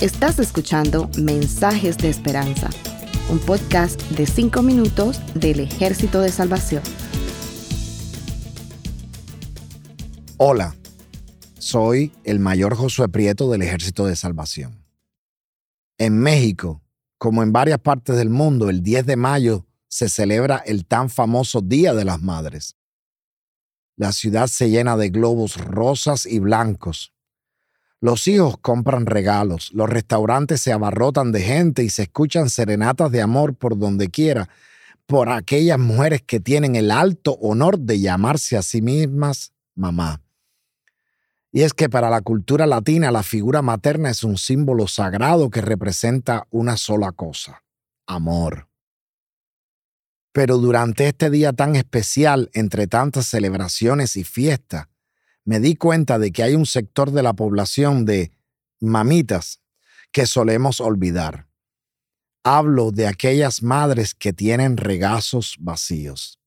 Estás escuchando Mensajes de Esperanza, un podcast de 5 minutos del Ejército de Salvación. Hola, soy el mayor Josué Prieto del Ejército de Salvación. En México, como en varias partes del mundo, el 10 de mayo se celebra el tan famoso Día de las Madres. La ciudad se llena de globos rosas y blancos. Los hijos compran regalos, los restaurantes se abarrotan de gente y se escuchan serenatas de amor por donde quiera por aquellas mujeres que tienen el alto honor de llamarse a sí mismas mamá. Y es que para la cultura latina la figura materna es un símbolo sagrado que representa una sola cosa, amor. Pero durante este día tan especial, entre tantas celebraciones y fiestas, me di cuenta de que hay un sector de la población de mamitas que solemos olvidar. Hablo de aquellas madres que tienen regazos vacíos,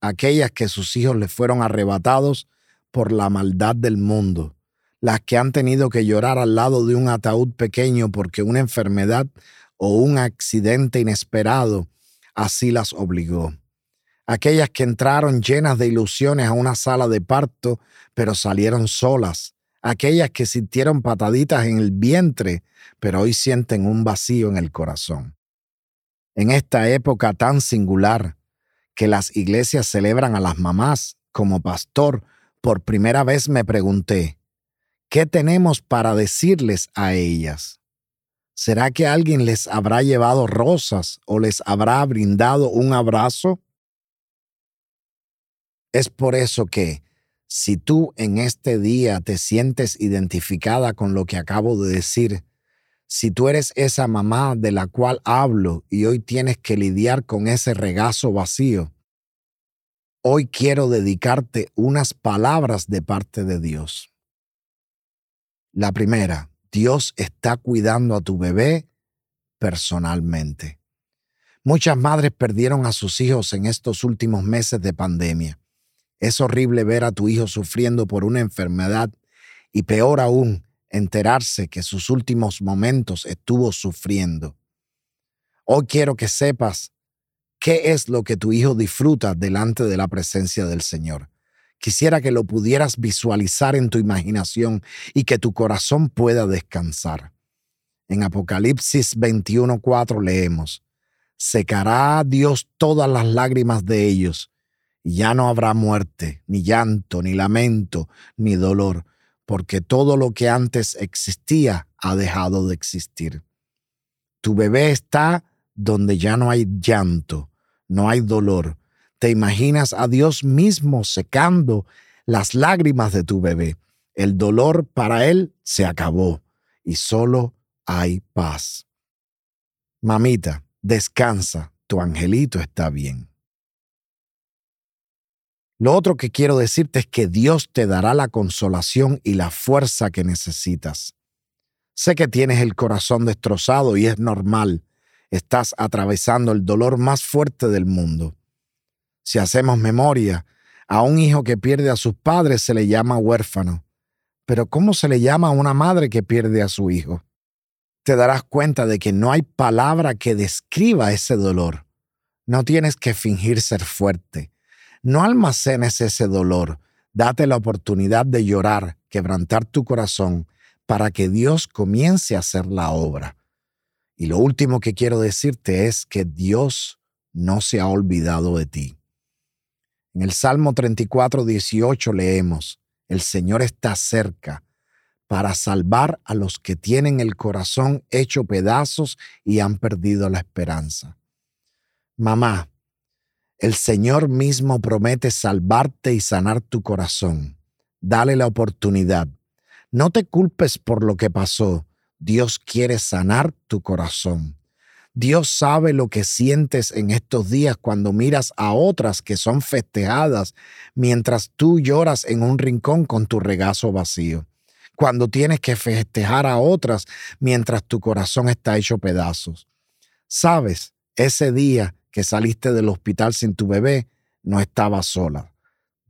aquellas que sus hijos les fueron arrebatados por la maldad del mundo, las que han tenido que llorar al lado de un ataúd pequeño porque una enfermedad o un accidente inesperado así las obligó. Aquellas que entraron llenas de ilusiones a una sala de parto, pero salieron solas. Aquellas que sintieron pataditas en el vientre, pero hoy sienten un vacío en el corazón. En esta época tan singular, que las iglesias celebran a las mamás, como pastor, por primera vez me pregunté, ¿qué tenemos para decirles a ellas? ¿Será que alguien les habrá llevado rosas o les habrá brindado un abrazo? Es por eso que, si tú en este día te sientes identificada con lo que acabo de decir, si tú eres esa mamá de la cual hablo y hoy tienes que lidiar con ese regazo vacío, Hoy quiero dedicarte unas palabras de parte de Dios. La primera, Dios está cuidando a tu bebé personalmente. Muchas madres perdieron a sus hijos en estos últimos meses de pandemia. Es horrible ver a tu hijo sufriendo por una enfermedad y peor aún, enterarse que sus últimos momentos estuvo sufriendo. Hoy quiero que sepas ¿Qué es lo que tu hijo disfruta delante de la presencia del Señor? Quisiera que lo pudieras visualizar en tu imaginación y que tu corazón pueda descansar. En Apocalipsis 21:4 leemos, Secará Dios todas las lágrimas de ellos, ya no habrá muerte, ni llanto, ni lamento, ni dolor, porque todo lo que antes existía ha dejado de existir. Tu bebé está donde ya no hay llanto, no hay dolor. Te imaginas a Dios mismo secando las lágrimas de tu bebé. El dolor para él se acabó y solo hay paz. Mamita, descansa, tu angelito está bien. Lo otro que quiero decirte es que Dios te dará la consolación y la fuerza que necesitas. Sé que tienes el corazón destrozado y es normal estás atravesando el dolor más fuerte del mundo. Si hacemos memoria, a un hijo que pierde a sus padres se le llama huérfano. Pero ¿cómo se le llama a una madre que pierde a su hijo? Te darás cuenta de que no hay palabra que describa ese dolor. No tienes que fingir ser fuerte. No almacenes ese dolor. Date la oportunidad de llorar, quebrantar tu corazón, para que Dios comience a hacer la obra. Y lo último que quiero decirte es que Dios no se ha olvidado de ti. En el Salmo 34, 18 leemos, El Señor está cerca para salvar a los que tienen el corazón hecho pedazos y han perdido la esperanza. Mamá, el Señor mismo promete salvarte y sanar tu corazón. Dale la oportunidad. No te culpes por lo que pasó Dios quiere sanar tu corazón. Dios sabe lo que sientes en estos días cuando miras a otras que son festejadas mientras tú lloras en un rincón con tu regazo vacío. Cuando tienes que festejar a otras mientras tu corazón está hecho pedazos. Sabes, ese día que saliste del hospital sin tu bebé, no estaba sola.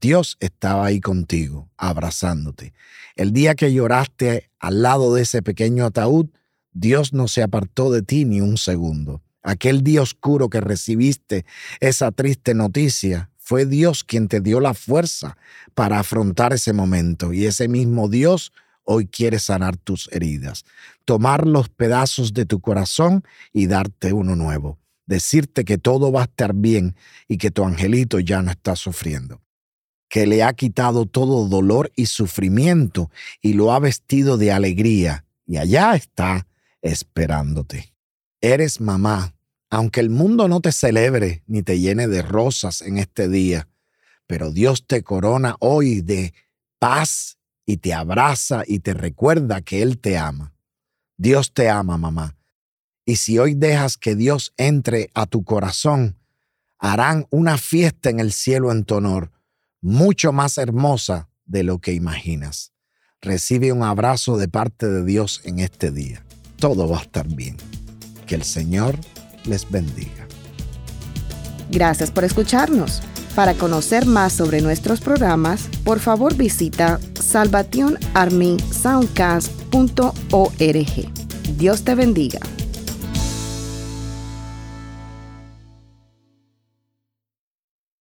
Dios estaba ahí contigo, abrazándote. El día que lloraste al lado de ese pequeño ataúd, Dios no se apartó de ti ni un segundo. Aquel día oscuro que recibiste esa triste noticia, fue Dios quien te dio la fuerza para afrontar ese momento y ese mismo Dios hoy quiere sanar tus heridas, tomar los pedazos de tu corazón y darte uno nuevo, decirte que todo va a estar bien y que tu angelito ya no está sufriendo que le ha quitado todo dolor y sufrimiento y lo ha vestido de alegría, y allá está esperándote. Eres mamá, aunque el mundo no te celebre ni te llene de rosas en este día, pero Dios te corona hoy de paz y te abraza y te recuerda que Él te ama. Dios te ama, mamá. Y si hoy dejas que Dios entre a tu corazón, harán una fiesta en el cielo en tu honor mucho más hermosa de lo que imaginas. Recibe un abrazo de parte de Dios en este día. Todo va a estar bien. Que el Señor les bendiga. Gracias por escucharnos. Para conocer más sobre nuestros programas, por favor visita salvationarmysoundcast.org. Dios te bendiga.